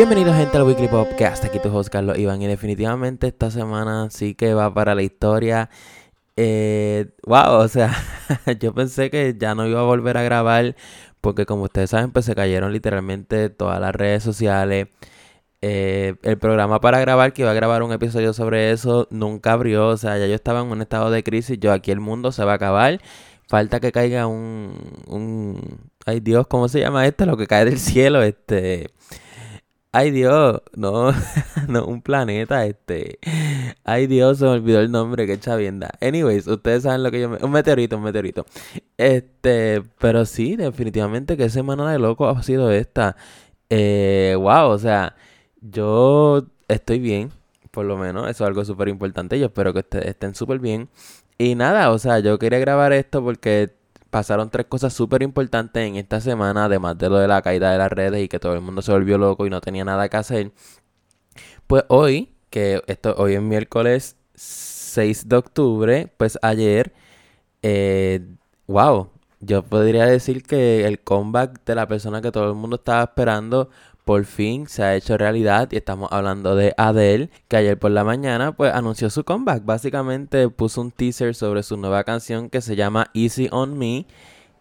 Bienvenidos gente al Weekly Pop, que hasta aquí tu host Carlos Iván y definitivamente esta semana sí que va para la historia. Eh, wow, o sea, yo pensé que ya no iba a volver a grabar porque como ustedes saben pues se cayeron literalmente todas las redes sociales. Eh, el programa para grabar, que iba a grabar un episodio sobre eso, nunca abrió. O sea, ya yo estaba en un estado de crisis. Yo aquí el mundo se va a acabar. Falta que caiga un, un... Ay Dios, ¿cómo se llama esto? Lo que cae del cielo, este... Ay Dios, no, no, un planeta, este. Ay Dios, se me olvidó el nombre, qué chavienda. Anyways, ustedes saben lo que yo me... Un meteorito, un meteorito. Este, pero sí, definitivamente que semana de loco ha sido esta. Eh, wow, o sea, yo estoy bien, por lo menos, eso es algo súper importante. Yo espero que estén súper bien. Y nada, o sea, yo quería grabar esto porque pasaron tres cosas súper importantes en esta semana, además de lo de la caída de las redes y que todo el mundo se volvió loco y no tenía nada que hacer. Pues hoy, que esto hoy es miércoles 6 de octubre, pues ayer, eh, wow, yo podría decir que el comeback de la persona que todo el mundo estaba esperando por fin se ha hecho realidad y estamos hablando de Adele, que ayer por la mañana pues anunció su comeback. Básicamente puso un teaser sobre su nueva canción que se llama Easy on Me,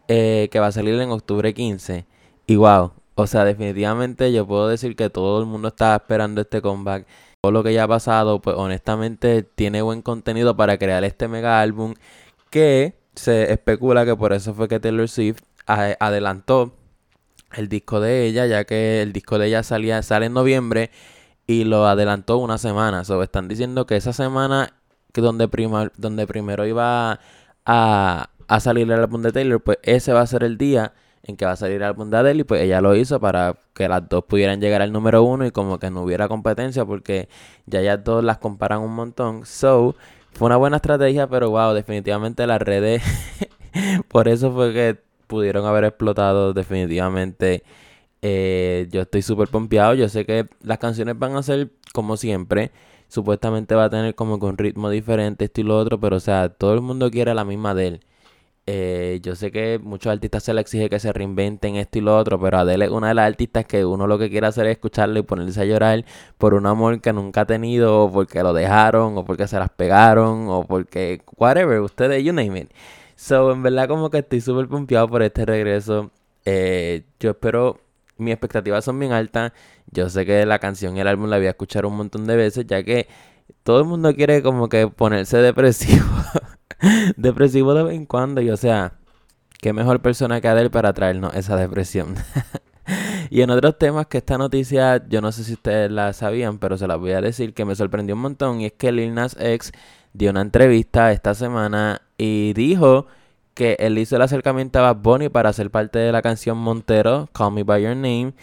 eh, que va a salir en octubre 15. Y wow, o sea, definitivamente yo puedo decir que todo el mundo estaba esperando este comeback. Todo lo que ya ha pasado, pues honestamente tiene buen contenido para crear este mega álbum que se especula que por eso fue que Taylor Swift adelantó el disco de ella, ya que el disco de ella salía, sale en noviembre y lo adelantó una semana. So, están diciendo que esa semana donde, donde primero iba a, a salir el álbum de Taylor, pues ese va a ser el día en que va a salir el álbum de Adele y pues ella lo hizo para que las dos pudieran llegar al número uno y como que no hubiera competencia porque ya ya todos las comparan un montón. So, fue una buena estrategia, pero wow, definitivamente las redes, por eso fue que pudieron haber explotado definitivamente. Eh, yo estoy súper pompeado. Yo sé que las canciones van a ser como siempre. Supuestamente va a tener como un ritmo diferente, esto y lo otro. Pero o sea, todo el mundo quiere la misma de él. Eh, yo sé que muchos artistas se le exige que se reinventen esto y lo otro, pero Adele es una de las artistas que uno lo que quiere hacer es escucharle y ponerse a llorar por un amor que nunca ha tenido, o porque lo dejaron, o porque se las pegaron, o porque, whatever, ustedes, you name it. So, en verdad, como que estoy súper pompeado por este regreso. Eh, yo espero, mis expectativas son bien altas. Yo sé que la canción y el álbum la voy a escuchar un montón de veces, ya que todo el mundo quiere como que ponerse depresivo. depresivo de vez en cuando. Y o sea, qué mejor persona que Adele para traernos esa depresión. y en otros temas que esta noticia, yo no sé si ustedes la sabían, pero se las voy a decir que me sorprendió un montón. Y es que Lil Nas X dio una entrevista esta semana y dijo que él hizo el acercamiento a Bad Bunny para ser parte de la canción Montero, Call Me By Your Name.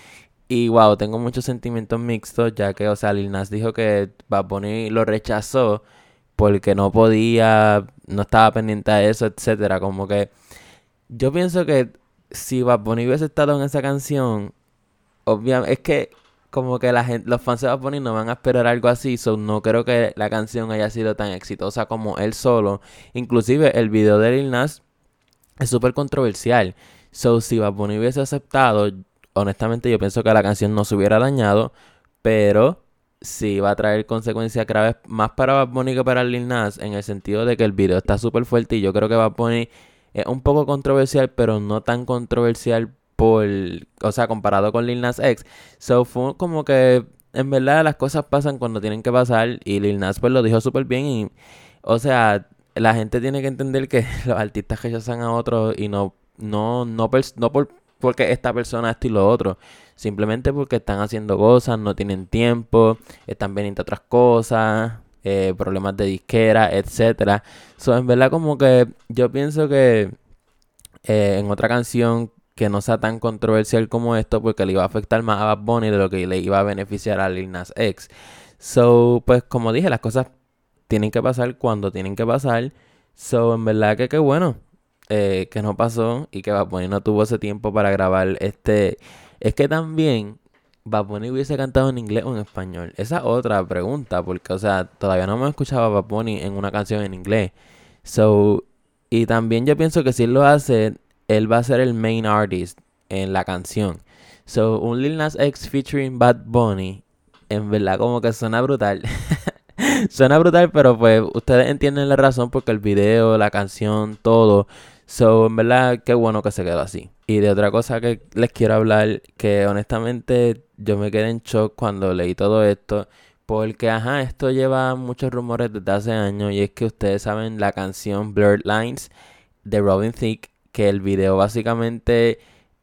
Y wow, tengo muchos sentimientos mixtos, ya que, o sea, Lil Nas dijo que Bad Bunny lo rechazó porque no podía, no estaba pendiente a eso, etcétera. Como que yo pienso que si Bad Bunny hubiese estado en esa canción, obviamente, es que como que la gente, los fans de Bad Bunny no van a esperar algo así, so no creo que la canción haya sido tan exitosa como él solo. Inclusive el video de Lil Nas es súper controversial. So si Bad Bunny hubiese aceptado, honestamente yo pienso que la canción no se hubiera dañado, pero sí va a traer consecuencias graves más para Bad Bunny que para Lil Nas en el sentido de que el video está súper fuerte y yo creo que Bad Bunny es un poco controversial, pero no tan controversial por, o sea, comparado con Lil Nas X. So fue como que en verdad las cosas pasan cuando tienen que pasar y Lil Nas pues lo dijo súper bien y, o sea, la gente tiene que entender que los artistas rechazan a otros y no, no, no, no por, porque esta persona esto y lo otro, simplemente porque están haciendo cosas, no tienen tiempo, están veniendo otras cosas, eh, problemas de disquera, etcétera. So, en verdad como que yo pienso que eh, en otra canción que no sea tan controversial como esto porque le iba a afectar más a Bad Bunny de lo que le iba a beneficiar a Lil Nas X. So, pues como dije, las cosas tienen que pasar cuando tienen que pasar. So, en verdad que qué bueno eh, que no pasó y que Bad Bunny no tuvo ese tiempo para grabar este... Es que también Bad Bunny hubiese cantado en inglés o en español. Esa es otra pregunta porque, o sea, todavía no me escuchaba Bad Bunny en una canción en inglés. So, y también yo pienso que si lo hace, él va a ser el main artist en la canción. So, un Lil Nas X featuring Bad Bunny, en verdad como que suena brutal. suena brutal, pero pues ustedes entienden la razón porque el video, la canción, todo. So, en verdad, qué bueno que se quedó así. Y de otra cosa que les quiero hablar, que honestamente yo me quedé en shock cuando leí todo esto. Porque, ajá, esto lleva muchos rumores desde hace años. Y es que ustedes saben la canción Blurred Lines de Robin Thicke. Que el video básicamente,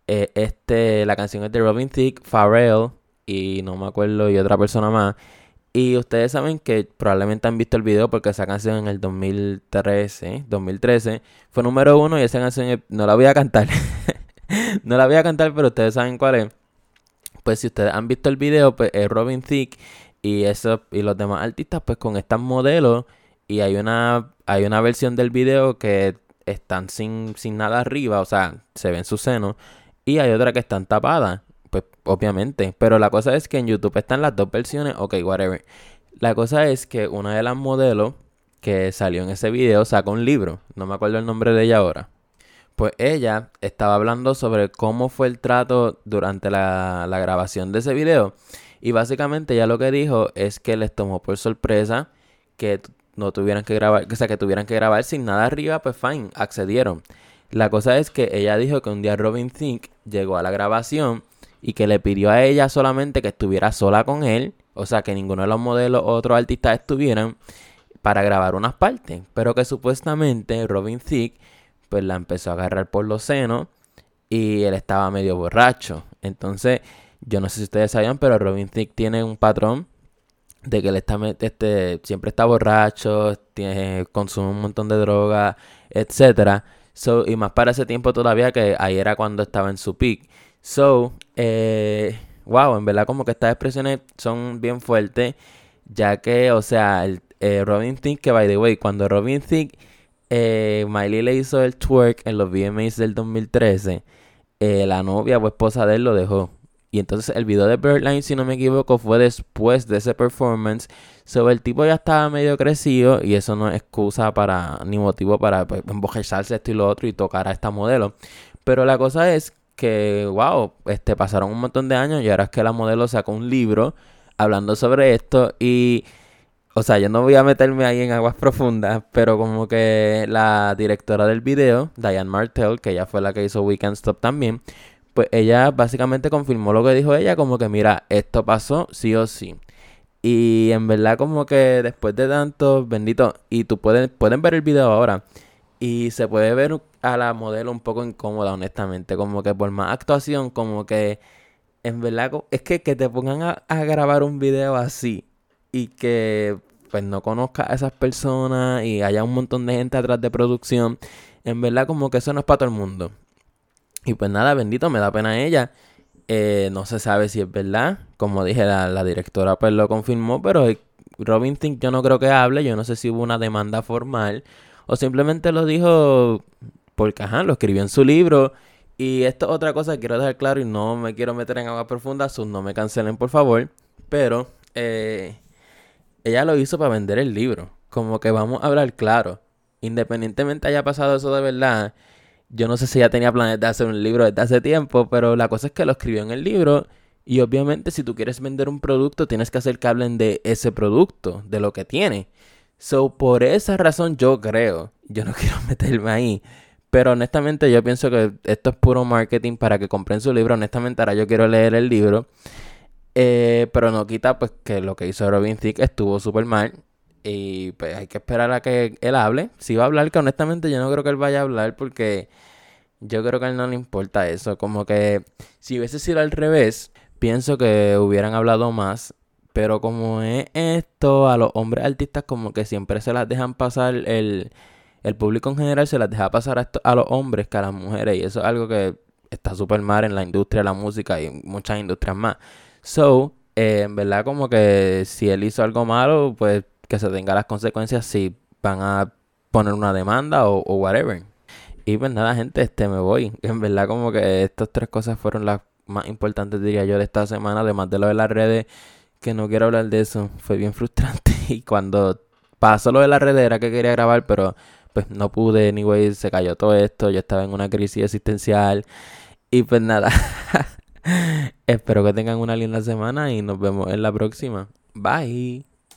eh, este, la canción es de Robin Thicke, Pharrell y no me acuerdo y otra persona más. Y ustedes saben que probablemente han visto el video porque esa canción en el 2013, 2013 fue número uno y esa canción no la voy a cantar. no la voy a cantar, pero ustedes saben cuál es. Pues si ustedes han visto el video, pues es Robin Thicke y eso y los demás artistas pues con estas modelos y hay una hay una versión del video que están sin, sin nada arriba, o sea, se ven sus senos y hay otra que están tapadas pues obviamente. Pero la cosa es que en YouTube están las dos versiones, ok, whatever. La cosa es que una de las modelos que salió en ese video sacó un libro, no me acuerdo el nombre de ella ahora. Pues ella estaba hablando sobre cómo fue el trato durante la, la grabación de ese video. Y básicamente ella lo que dijo es que les tomó por sorpresa que no tuvieran que grabar, o sea, que tuvieran que grabar sin nada arriba, pues fine, accedieron. La cosa es que ella dijo que un día Robin Thicke llegó a la grabación y que le pidió a ella solamente que estuviera sola con él, o sea, que ninguno de los modelos o otros artistas estuvieran para grabar unas partes, pero que supuestamente Robin Thicke pues la empezó a agarrar por los senos y él estaba medio borracho. Entonces, yo no sé si ustedes sabían, pero Robin Thicke tiene un patrón de que él está este, siempre está borracho, consume un montón de droga, etcétera. So, y más para ese tiempo todavía que ahí era cuando estaba en su peak. So, eh, wow, en verdad como que estas expresiones son bien fuertes, ya que, o sea, el, eh, Robin Thicke, que by the way, cuando Robin Thicke, eh, Miley le hizo el twerk en los VMAs del 2013, eh, la novia o esposa de él lo dejó. Y entonces el video de Birdline, si no me equivoco, fue después de ese performance. So, el tipo ya estaba medio crecido y eso no es excusa para, ni motivo para pues, esto y lo otro y tocar a esta modelo. Pero la cosa es que, wow, este, pasaron un montón de años y ahora es que la modelo sacó un libro hablando sobre esto y, o sea, yo no voy a meterme ahí en aguas profundas, pero como que la directora del video, Diane Martell, que ella fue la que hizo Weekend Stop también, pues ella básicamente confirmó lo que dijo ella, como que mira, esto pasó sí o sí. Y en verdad como que después de tanto, bendito, y tú pueden, pueden ver el video ahora, y se puede ver a la modelo un poco incómoda, honestamente. Como que por más actuación, como que en verdad es que que te pongan a, grabar un video así y que pues no conozca a esas personas y haya un montón de gente atrás de producción, en verdad como que eso no es para todo el mundo. Y pues nada, bendito, me da pena ella. Eh, no se sabe si es verdad. Como dije, la, la directora pues lo confirmó, pero Robin Thicke yo no creo que hable. Yo no sé si hubo una demanda formal o simplemente lo dijo porque, ajá, lo escribió en su libro. Y esto es otra cosa que quiero dejar claro y no me quiero meter en agua profunda, no me cancelen por favor. Pero eh, ella lo hizo para vender el libro. Como que vamos a hablar claro. Independientemente haya pasado eso de verdad, yo no sé si ella tenía planes de hacer un libro desde hace tiempo, pero la cosa es que lo escribió en el libro. Y obviamente si tú quieres vender un producto, tienes que hacer que hablen de ese producto, de lo que tiene. So, por esa razón yo creo, yo no quiero meterme ahí, pero honestamente yo pienso que esto es puro marketing para que compren su libro. Honestamente ahora yo quiero leer el libro. Eh, pero no quita pues que lo que hizo Robin Thicke estuvo súper mal. Y pues hay que esperar a que él hable. Si va a hablar, que honestamente yo no creo que él vaya a hablar porque yo creo que a él no le importa eso. Como que si hubiese sido al revés, pienso que hubieran hablado más pero como es esto, a los hombres artistas como que siempre se las dejan pasar, el, el público en general se las deja pasar a, esto, a los hombres que a las mujeres. Y eso es algo que está súper mal en la industria de la música y muchas industrias más. So, eh, en verdad como que si él hizo algo malo, pues que se tenga las consecuencias si van a poner una demanda o, whatever. Y pues nada, gente, este me voy. En verdad como que estas tres cosas fueron las más importantes, diría yo, de esta semana, además de lo de las redes que no quiero hablar de eso. Fue bien frustrante. Y cuando pasó lo de la red era que quería grabar, pero pues no pude, anyway, se cayó todo esto. Yo estaba en una crisis existencial. Y pues nada. Espero que tengan una linda semana y nos vemos en la próxima. Bye.